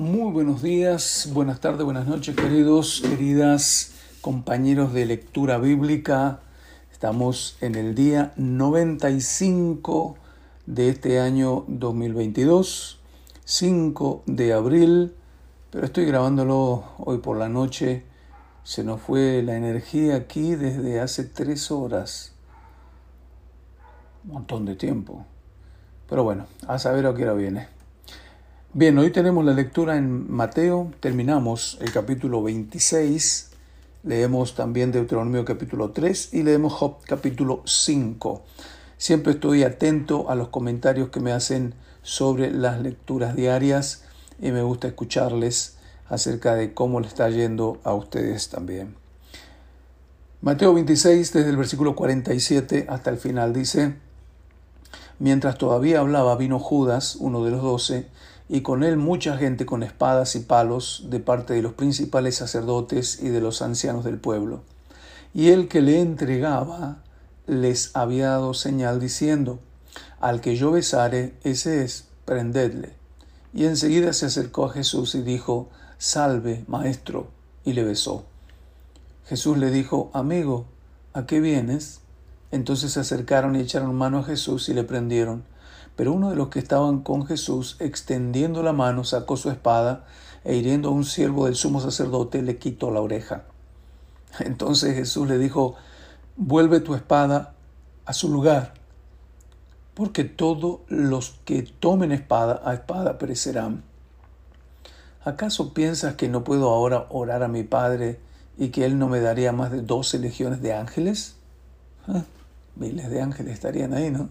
Muy buenos días, buenas tardes, buenas noches, queridos, queridas compañeros de lectura bíblica. Estamos en el día 95 de este año 2022, 5 de abril, pero estoy grabándolo hoy por la noche. Se nos fue la energía aquí desde hace tres horas. Un montón de tiempo. Pero bueno, a saber a qué hora viene. Bien, hoy tenemos la lectura en Mateo, terminamos el capítulo 26, leemos también Deuteronomio capítulo 3 y leemos Job capítulo 5. Siempre estoy atento a los comentarios que me hacen sobre las lecturas diarias y me gusta escucharles acerca de cómo le está yendo a ustedes también. Mateo 26, desde el versículo 47 hasta el final, dice, Mientras todavía hablaba, vino Judas, uno de los doce, y con él mucha gente con espadas y palos de parte de los principales sacerdotes y de los ancianos del pueblo. Y el que le entregaba les había dado señal diciendo, Al que yo besare, ese es, prendedle. Y enseguida se acercó a Jesús y dijo, Salve, maestro, y le besó. Jesús le dijo, Amigo, ¿a qué vienes? Entonces se acercaron y echaron mano a Jesús y le prendieron. Pero uno de los que estaban con Jesús, extendiendo la mano, sacó su espada e hiriendo a un siervo del sumo sacerdote, le quitó la oreja. Entonces Jesús le dijo, vuelve tu espada a su lugar, porque todos los que tomen espada a espada perecerán. ¿Acaso piensas que no puedo ahora orar a mi Padre y que Él no me daría más de doce legiones de ángeles? Ah, miles de ángeles estarían ahí, ¿no?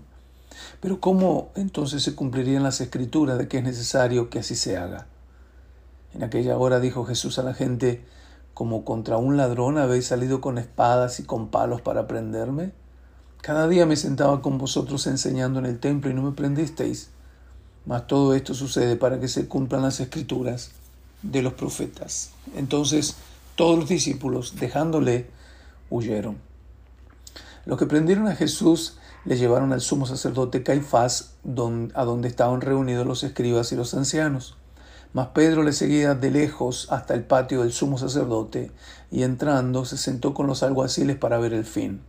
Pero ¿cómo entonces se cumplirían las escrituras de que es necesario que así se haga? En aquella hora dijo Jesús a la gente, como contra un ladrón habéis salido con espadas y con palos para prenderme. Cada día me sentaba con vosotros enseñando en el templo y no me prendisteis. Mas todo esto sucede para que se cumplan las escrituras de los profetas. Entonces todos los discípulos, dejándole, huyeron. Los que prendieron a Jesús le llevaron al sumo sacerdote Caifás, a donde estaban reunidos los escribas y los ancianos. Mas Pedro le seguía de lejos hasta el patio del sumo sacerdote, y entrando se sentó con los alguaciles para ver el fin.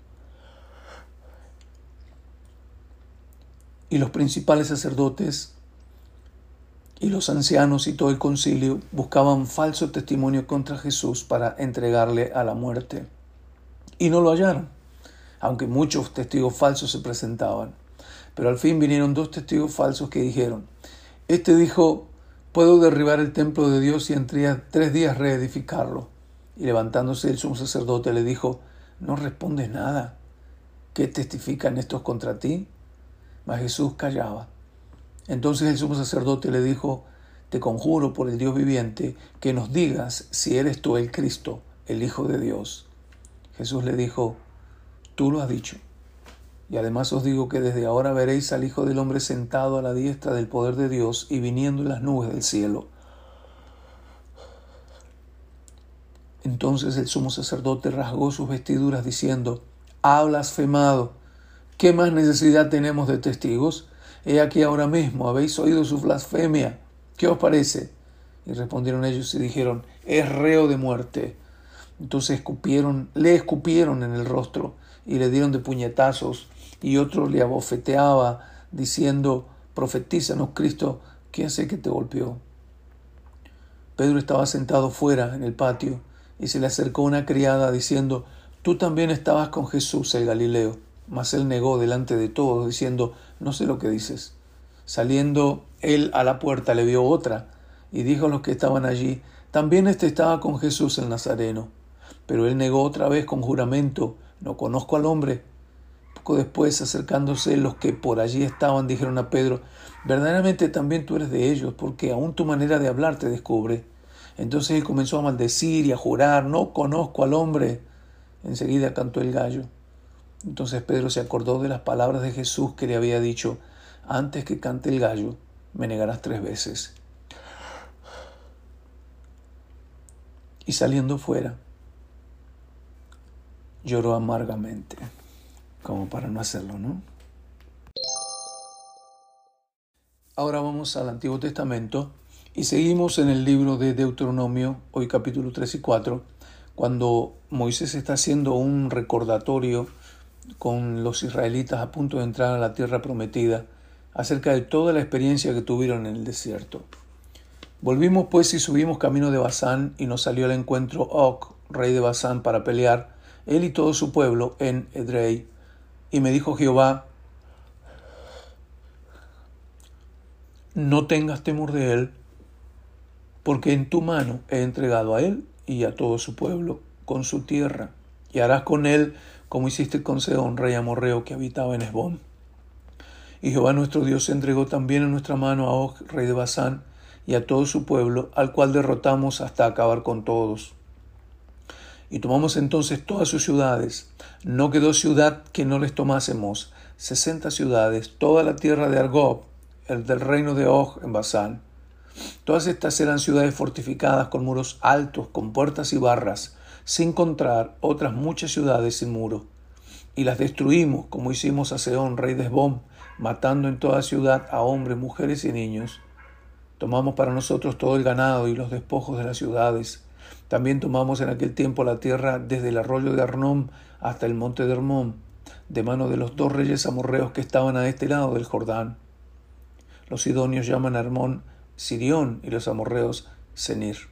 Y los principales sacerdotes y los ancianos y todo el concilio buscaban falso testimonio contra Jesús para entregarle a la muerte. Y no lo hallaron aunque muchos testigos falsos se presentaban. Pero al fin vinieron dos testigos falsos que dijeron, este dijo, puedo derribar el templo de Dios y en tres días reedificarlo. Y levantándose el sumo sacerdote le dijo, no respondes nada. ¿Qué testifican estos contra ti? Mas Jesús callaba. Entonces el sumo sacerdote le dijo, te conjuro por el Dios viviente que nos digas si eres tú el Cristo, el Hijo de Dios. Jesús le dijo, Tú lo has dicho. Y además os digo que desde ahora veréis al Hijo del Hombre sentado a la diestra del poder de Dios y viniendo en las nubes del cielo. Entonces el sumo sacerdote rasgó sus vestiduras diciendo, Ha blasfemado. ¿Qué más necesidad tenemos de testigos? He aquí ahora mismo, habéis oído su blasfemia. ¿Qué os parece? Y respondieron ellos y dijeron, es reo de muerte. Entonces escupieron, le escupieron en el rostro y le dieron de puñetazos, y otro le abofeteaba, diciendo, profetízanos Cristo, ¿quién sé que te golpeó? Pedro estaba sentado fuera en el patio, y se le acercó una criada diciendo, tú también estabas con Jesús el Galileo. Mas él negó delante de todos, diciendo, no sé lo que dices. Saliendo él a la puerta le vio otra, y dijo a los que estaban allí, también éste estaba con Jesús el Nazareno. Pero él negó otra vez con juramento, no conozco al hombre. Poco después, acercándose los que por allí estaban, dijeron a Pedro, verdaderamente también tú eres de ellos, porque aún tu manera de hablar te descubre. Entonces él comenzó a maldecir y a jurar, no conozco al hombre. Enseguida cantó el gallo. Entonces Pedro se acordó de las palabras de Jesús que le había dicho, antes que cante el gallo, me negarás tres veces. Y saliendo fuera, lloró amargamente, como para no hacerlo, ¿no? Ahora vamos al Antiguo Testamento Y seguimos en el libro de Deuteronomio, hoy capítulo 3 y 4, cuando Moisés está haciendo un recordatorio con los israelitas a punto de entrar a la tierra prometida acerca de toda la experiencia que tuvieron en el desierto. Volvimos pues y subimos camino de Basán y nos salió al encuentro Og, rey de Basán, para pelear, él y todo su pueblo, en Edrei. Y me dijo Jehová, no tengas temor de él, porque en tu mano he entregado a él y a todo su pueblo con su tierra, y harás con él como hiciste con Seón, rey amorreo que habitaba en Esbón. Y Jehová nuestro Dios entregó también en nuestra mano a Og, rey de Basán, y a todo su pueblo, al cual derrotamos hasta acabar con todos. Y tomamos entonces todas sus ciudades. No quedó ciudad que no les tomásemos. Sesenta ciudades, toda la tierra de Argob, el del reino de Og en Basán. Todas estas eran ciudades fortificadas con muros altos, con puertas y barras, sin encontrar otras muchas ciudades sin muro. Y las destruimos, como hicimos a Seón, rey de Esbom, matando en toda ciudad a hombres, mujeres y niños. Tomamos para nosotros todo el ganado y los despojos de las ciudades. También tomamos en aquel tiempo la tierra desde el arroyo de Arnón hasta el monte de Hermón, de mano de los dos reyes amorreos que estaban a este lado del Jordán. Los sidonios llaman a Hermón Sirión y los amorreos Senir.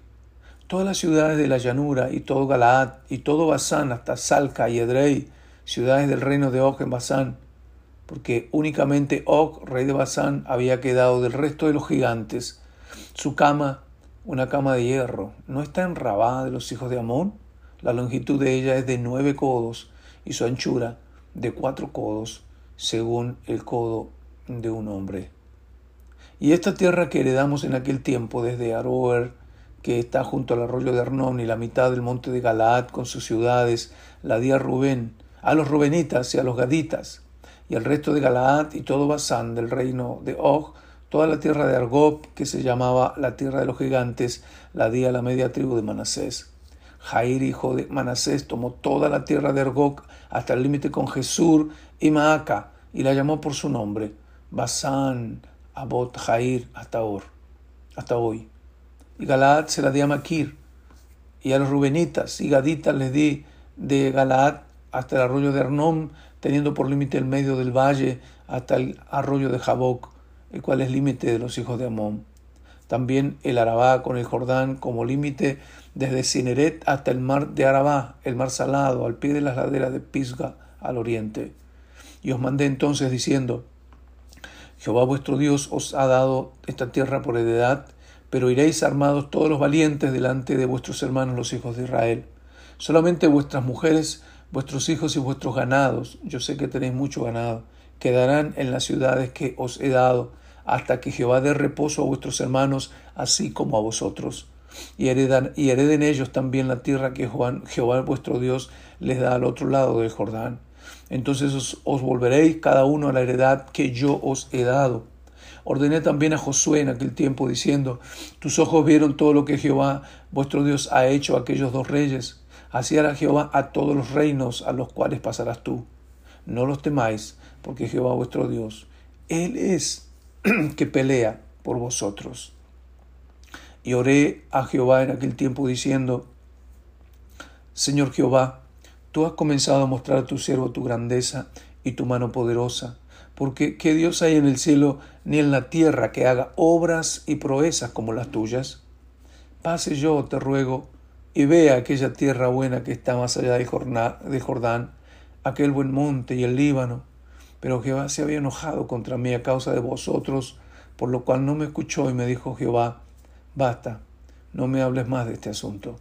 Todas las ciudades de la llanura y todo Galaad y todo Basán hasta Salca y Edrei, ciudades del reino de Og en Basán, porque únicamente Og, rey de Basán, había quedado del resto de los gigantes. Su cama, una cama de hierro, ¿no está en Rabá de los hijos de Amón? La longitud de ella es de nueve codos y su anchura de cuatro codos, según el codo de un hombre. Y esta tierra que heredamos en aquel tiempo desde Aroer, que está junto al arroyo de Arnón y la mitad del monte de Galaad con sus ciudades, la di a Rubén, a los Rubenitas y a los Gaditas, y el resto de Galaad y todo Basán del reino de Og, toda la tierra de Argob, que se llamaba la tierra de los gigantes, la di a la media tribu de Manasés. Jair, hijo de Manasés, tomó toda la tierra de Argob hasta el límite con Jesur y Maaca, y la llamó por su nombre, Basán, Abot, Jair, hasta, hasta hoy. Y Galaad se la di a Maquir, y a los Rubenitas y Gaditas les di de Galaad hasta el arroyo de Arnón, teniendo por límite el medio del valle hasta el arroyo de Jaboc, el cual es límite de los hijos de Amón. También el Arabá con el Jordán como límite desde Cineret hasta el mar de Arabá, el mar salado, al pie de las laderas de Pisga, al oriente. Y os mandé entonces diciendo, Jehová vuestro Dios os ha dado esta tierra por heredad, pero iréis armados todos los valientes delante de vuestros hermanos los hijos de Israel. Solamente vuestras mujeres Vuestros hijos y vuestros ganados, yo sé que tenéis mucho ganado, quedarán en las ciudades que os he dado, hasta que Jehová dé reposo a vuestros hermanos, así como a vosotros. Y, heredan, y hereden ellos también la tierra que Jehová, vuestro Dios les da al otro lado del Jordán. Entonces os, os volveréis cada uno a la heredad que yo os he dado. Ordené también a Josué en aquel tiempo diciendo, tus ojos vieron todo lo que Jehová vuestro Dios ha hecho a aquellos dos reyes Así hará Jehová a todos los reinos a los cuales pasarás tú. No los temáis, porque Jehová vuestro Dios, Él es que pelea por vosotros. Y oré a Jehová en aquel tiempo diciendo, Señor Jehová, tú has comenzado a mostrar a tu siervo tu grandeza y tu mano poderosa, porque ¿qué Dios hay en el cielo ni en la tierra que haga obras y proezas como las tuyas? Pase yo, te ruego, y vea aquella tierra buena que está más allá del Jordán, aquel buen monte y el Líbano. Pero Jehová se había enojado contra mí a causa de vosotros, por lo cual no me escuchó y me dijo Jehová, basta, no me hables más de este asunto.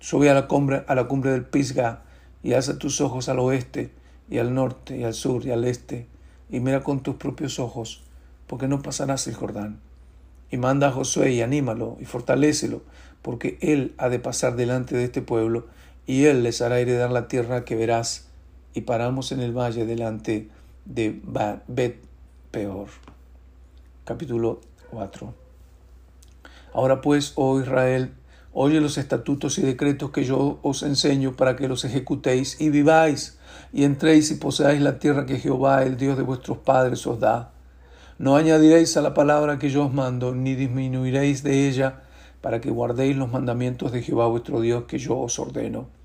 Sube a la cumbre, a la cumbre del Pisga y alza tus ojos al oeste y al norte y al sur y al este y mira con tus propios ojos, porque no pasarás el Jordán. Y manda a Josué y anímalo y fortalécelo, porque él ha de pasar delante de este pueblo, y él les hará heredar la tierra que verás. Y paramos en el valle delante de Bet Peor. Capítulo 4. Ahora pues, oh Israel, oye los estatutos y decretos que yo os enseño para que los ejecutéis y viváis, y entréis y poseáis la tierra que Jehová, el Dios de vuestros padres, os da No añadiréis a la palabra que yo os mando, ni disminuiréis de ella, para que guardéis los mandamientos de Jehová vuestro Dios que yo os ordeno.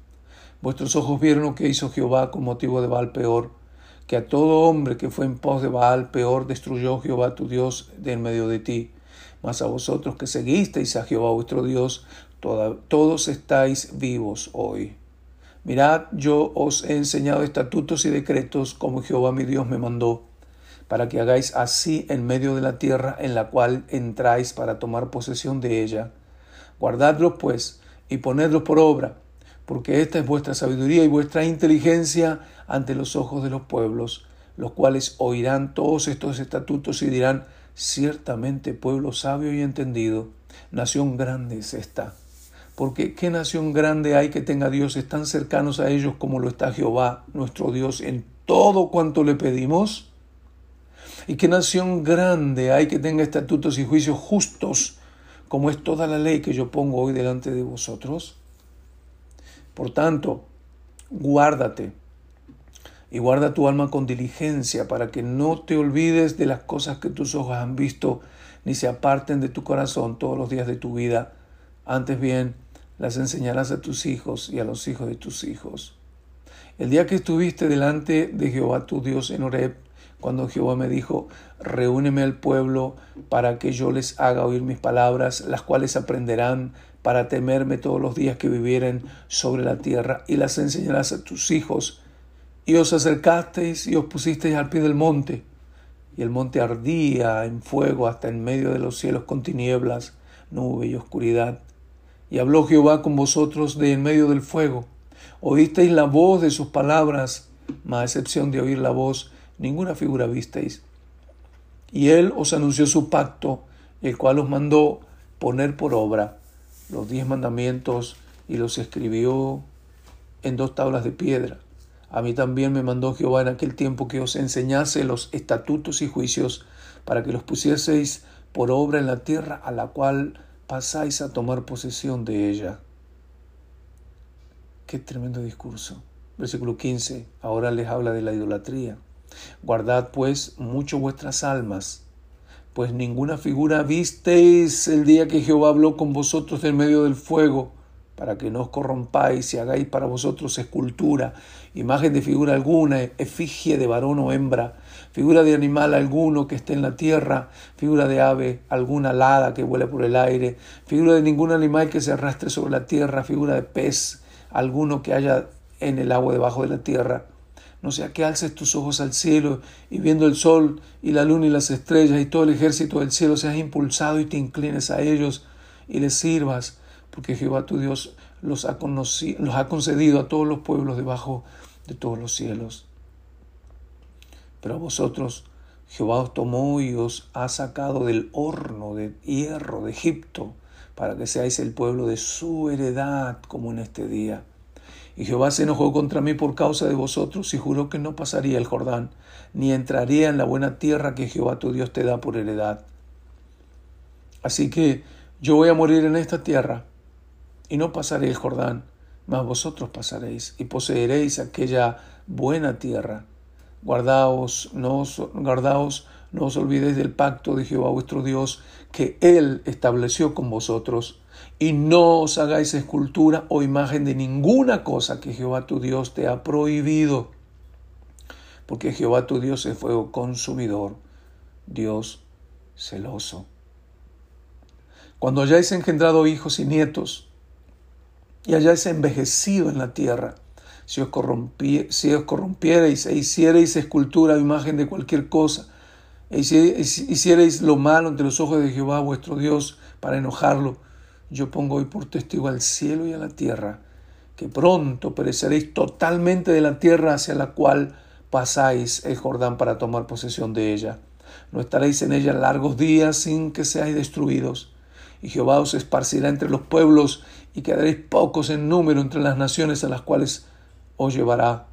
Vuestros ojos vieron lo que hizo Jehová con motivo de Baal peor, que a todo hombre que fue en pos de Baal peor destruyó Jehová tu Dios de en medio de ti. Mas a vosotros que seguisteis a Jehová vuestro Dios, todos estáis vivos hoy. Mirad, yo os he enseñado estatutos y decretos como Jehová mi Dios me mandó, para que hagáis así en medio de la tierra en la cual entráis para tomar posesión de ella. Guardadlos pues y ponedlos por obra porque esta es vuestra sabiduría y vuestra inteligencia ante los ojos de los pueblos, los cuales oirán todos estos estatutos y dirán, ciertamente pueblo sabio y entendido, nación grande es esta. Porque ¿qué nación grande hay que tenga dioses tan cercanos a ellos como lo está Jehová, nuestro Dios, en todo cuanto le pedimos? ¿Y qué nación grande hay que tenga estatutos y juicios justos como es toda la ley que yo pongo hoy delante de vosotros? Por tanto, guárdate y guarda tu alma con diligencia para que no te olvides de las cosas que tus ojos han visto, ni se aparten de tu corazón todos los días de tu vida. Antes bien, las enseñarás a tus hijos y a los hijos de tus hijos. El día que estuviste delante de Jehová tu Dios en Horeb, cuando Jehová me dijo, reúneme al pueblo para que yo les haga oír mis palabras, las cuales aprenderán para temerme todos los días que vivieren sobre la tierra, y las enseñarás a tus hijos. Y os acercasteis y os pusisteis al pie del monte, y el monte ardía en fuego hasta en medio de los cielos con tinieblas, nube y oscuridad. Y habló Jehová con vosotros de en medio del fuego. Oísteis la voz de sus palabras, mas a excepción de oír la voz, ninguna figura visteis. Y él os anunció su pacto, el cual os mandó poner por obra los diez mandamientos y los escribió en dos tablas de piedra. A mí también me mandó Jehová en aquel tiempo que os enseñase los estatutos y juicios para que los pusieseis por obra en la tierra a la cual pasáis a tomar posesión de ella. Qué tremendo discurso. Versículo 15. Ahora les habla de la idolatría. Guardad pues mucho vuestras almas pues ninguna figura visteis el día que Jehová habló con vosotros en medio del fuego, para que no os corrompáis y hagáis para vosotros escultura, imagen de figura alguna, efigie de varón o hembra, figura de animal alguno que esté en la tierra, figura de ave alguna alada que vuele por el aire, figura de ningún animal que se arrastre sobre la tierra, figura de pez alguno que haya en el agua debajo de la tierra no sea que alces tus ojos al cielo y viendo el sol y la luna y las estrellas y todo el ejército del cielo seas impulsado y te inclines a ellos y les sirvas, porque Jehová tu Dios los ha, los ha concedido a todos los pueblos debajo de todos los cielos. Pero a vosotros Jehová os tomó y os ha sacado del horno de hierro de Egipto, para que seáis el pueblo de su heredad como en este día. Y Jehová se enojó contra mí por causa de vosotros y juró que no pasaría el Jordán, ni entraría en la buena tierra que Jehová tu Dios te da por heredad. Así que yo voy a morir en esta tierra y no pasaré el Jordán, mas vosotros pasaréis y poseeréis aquella buena tierra. Guardaos, no os, guardaos, no os olvidéis del pacto de Jehová vuestro Dios que Él estableció con vosotros y no os hagáis escultura o imagen de ninguna cosa que Jehová tu Dios te ha prohibido, porque Jehová tu Dios es fuego consumidor, Dios celoso. Cuando hayáis engendrado hijos y nietos, y hayáis envejecido en la tierra, si os, si os corrompierais e hicierais escultura o imagen de cualquier cosa, e hicierais lo malo ante los ojos de Jehová vuestro Dios para enojarlo, yo pongo hoy por testigo al cielo y a la tierra, que pronto pereceréis totalmente de la tierra hacia la cual pasáis el Jordán para tomar posesión de ella. No estaréis en ella largos días sin que seáis destruidos. Y Jehová os esparcirá entre los pueblos y quedaréis pocos en número entre las naciones a las cuales os llevará.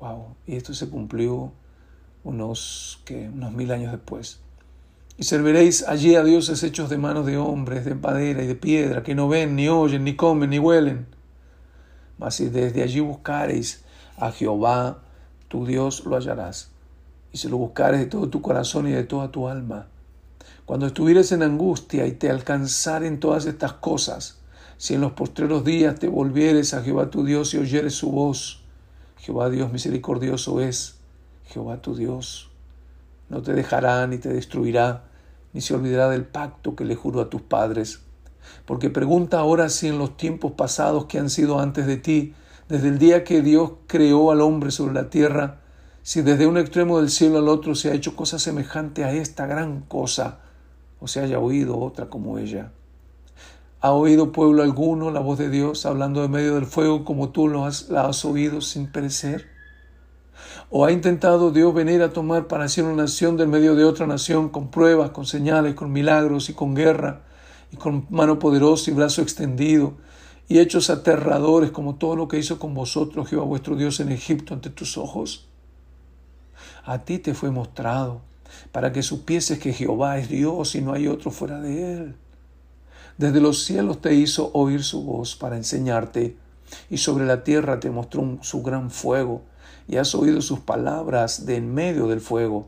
Wow, y esto se cumplió unos, unos mil años después. Y serviréis allí a dioses hechos de manos de hombres, de madera y de piedra, que no ven, ni oyen, ni comen, ni huelen. Mas si desde allí buscareis a Jehová, tu Dios lo hallarás, y si lo buscares de todo tu corazón y de toda tu alma. Cuando estuvieres en angustia y te alcanzaren todas estas cosas, si en los postreros días te volvieres a Jehová tu Dios y oyeres su voz, Jehová Dios misericordioso es, Jehová tu Dios. No te dejará ni te destruirá, ni se olvidará del pacto que le juró a tus padres. Porque pregunta ahora si en los tiempos pasados que han sido antes de ti, desde el día que Dios creó al hombre sobre la tierra, si desde un extremo del cielo al otro se ha hecho cosa semejante a esta gran cosa, o se haya oído otra como ella. ¿Ha oído pueblo alguno la voz de Dios hablando de medio del fuego como tú lo la has oído sin perecer? ¿O ha intentado Dios venir a tomar para sí una nación del medio de otra nación con pruebas, con señales, con milagros y con guerra, y con mano poderosa y brazo extendido, y hechos aterradores como todo lo que hizo con vosotros Jehová vuestro Dios en Egipto ante tus ojos? a ti te fue mostrado, para que supieses que Jehová es Dios y no hay otro fuera de él. Desde los cielos te hizo oír su voz para enseñarte, y sobre la tierra te mostró su gran fuego, y has oído sus palabras de en medio del fuego.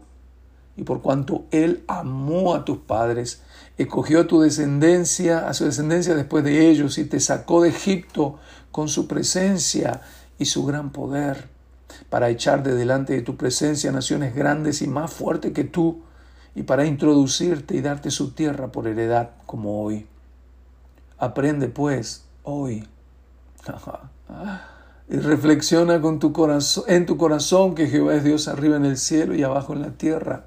Y por cuanto él amó a tus padres, escogió a tu descendencia, a su descendencia después de ellos, y te sacó de Egipto con su presencia y su gran poder para echar de delante de tu presencia naciones grandes y más fuertes que tú, y para introducirte y darte su tierra por heredad como hoy. Aprende pues hoy y reflexiona con tu corazón, en tu corazón que Jehová es Dios arriba en el cielo y abajo en la tierra,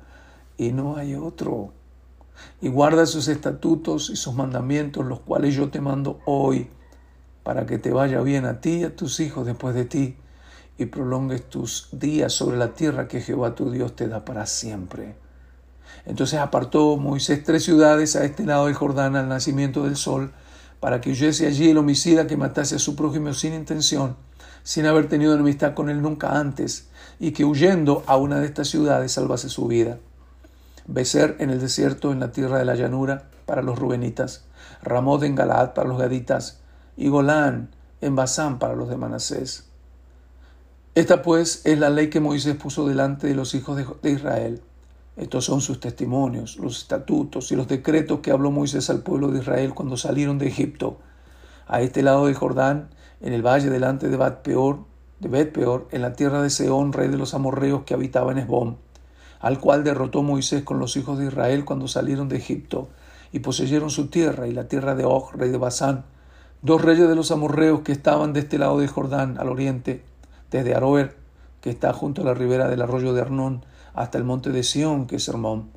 y no hay otro. Y guarda sus estatutos y sus mandamientos, los cuales yo te mando hoy, para que te vaya bien a ti y a tus hijos después de ti y prolongues tus días sobre la tierra que Jehová tu Dios te da para siempre. Entonces apartó Moisés tres ciudades a este lado del Jordán al nacimiento del sol, para que huyese allí el homicida que matase a su prójimo sin intención, sin haber tenido enemistad con él nunca antes, y que huyendo a una de estas ciudades salvase su vida. Becer en el desierto, en la tierra de la llanura, para los rubenitas, Ramod en Galaad para los gaditas, y Golán en Basán para los de Manasés. Esta pues es la ley que Moisés puso delante de los hijos de Israel. Estos son sus testimonios, los estatutos y los decretos que habló Moisés al pueblo de Israel cuando salieron de Egipto. A este lado del Jordán, en el valle delante de Peor, de Bet Peor, en la tierra de Seón, rey de los amorreos que habitaba en Esbón, al cual derrotó Moisés con los hijos de Israel cuando salieron de Egipto, y poseyeron su tierra y la tierra de Og, rey de Basán, dos reyes de los amorreos que estaban de este lado del Jordán, al oriente, desde Aroer, que está junto a la ribera del arroyo de Arnón, hasta el monte de Sión, que es Hermón,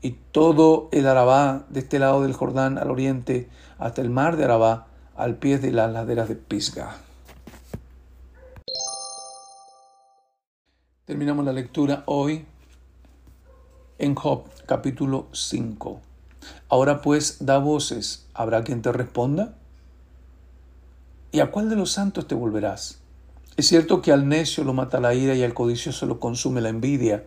y todo el Arabá de este lado del Jordán al oriente, hasta el mar de Arabá, al pie de las laderas de Pisga. Terminamos la lectura hoy en Job capítulo 5. Ahora pues da voces, ¿habrá quien te responda? ¿Y a cuál de los santos te volverás? Es cierto que al necio lo mata la ira y al codicioso lo consume la envidia.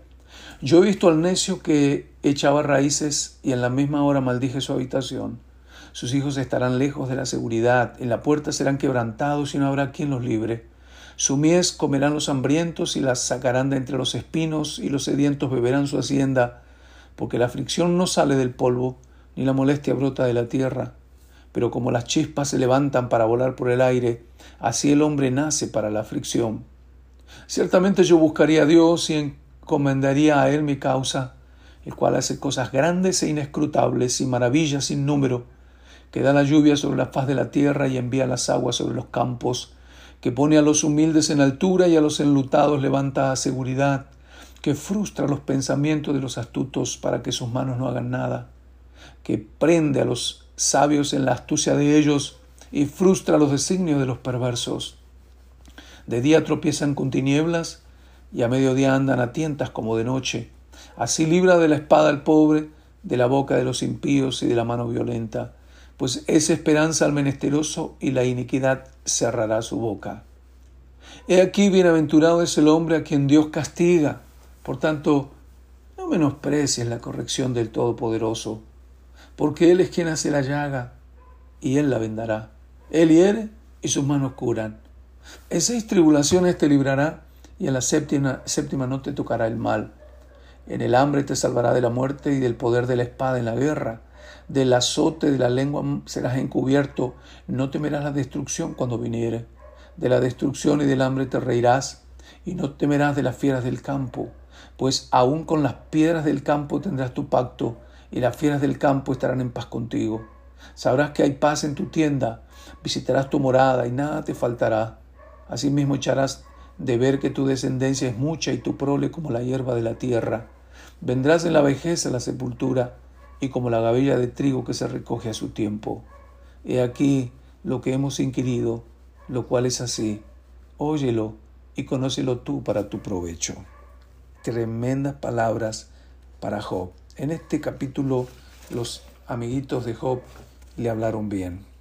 Yo he visto al necio que echaba raíces y en la misma hora maldije su habitación. Sus hijos estarán lejos de la seguridad, en la puerta serán quebrantados y no habrá quien los libre. Su mies comerán los hambrientos y las sacarán de entre los espinos y los sedientos beberán su hacienda, porque la aflicción no sale del polvo, ni la molestia brota de la tierra pero como las chispas se levantan para volar por el aire, así el hombre nace para la aflicción. Ciertamente yo buscaría a Dios y encomendaría a Él mi causa, el cual hace cosas grandes e inescrutables y maravillas sin número, que da la lluvia sobre la faz de la tierra y envía las aguas sobre los campos, que pone a los humildes en altura y a los enlutados levanta a seguridad, que frustra los pensamientos de los astutos para que sus manos no hagan nada, que prende a los sabios en la astucia de ellos y frustra los designios de los perversos. De día tropiezan con tinieblas y a mediodía andan a tientas como de noche. Así libra de la espada al pobre, de la boca de los impíos y de la mano violenta, pues es esperanza al menesteroso y la iniquidad cerrará su boca. He aquí bienaventurado es el hombre a quien Dios castiga. Por tanto, no menosprecies la corrección del Todopoderoso porque Él es quien hace la llaga y Él la vendará. Él hiere y sus manos curan. En seis tribulaciones te librará y en la séptima, séptima no te tocará el mal. En el hambre te salvará de la muerte y del poder de la espada en la guerra. Del azote de la lengua serás encubierto. No temerás la destrucción cuando viniere. De la destrucción y del hambre te reirás y no temerás de las fieras del campo. Pues aún con las piedras del campo tendrás tu pacto y las fieras del campo estarán en paz contigo. Sabrás que hay paz en tu tienda. Visitarás tu morada y nada te faltará. Asimismo echarás de ver que tu descendencia es mucha y tu prole como la hierba de la tierra. Vendrás en la vejez a la sepultura y como la gavilla de trigo que se recoge a su tiempo. He aquí lo que hemos inquirido, lo cual es así. Óyelo y conócelo tú para tu provecho. Tremendas palabras para Job. En este capítulo los amiguitos de Job le hablaron bien.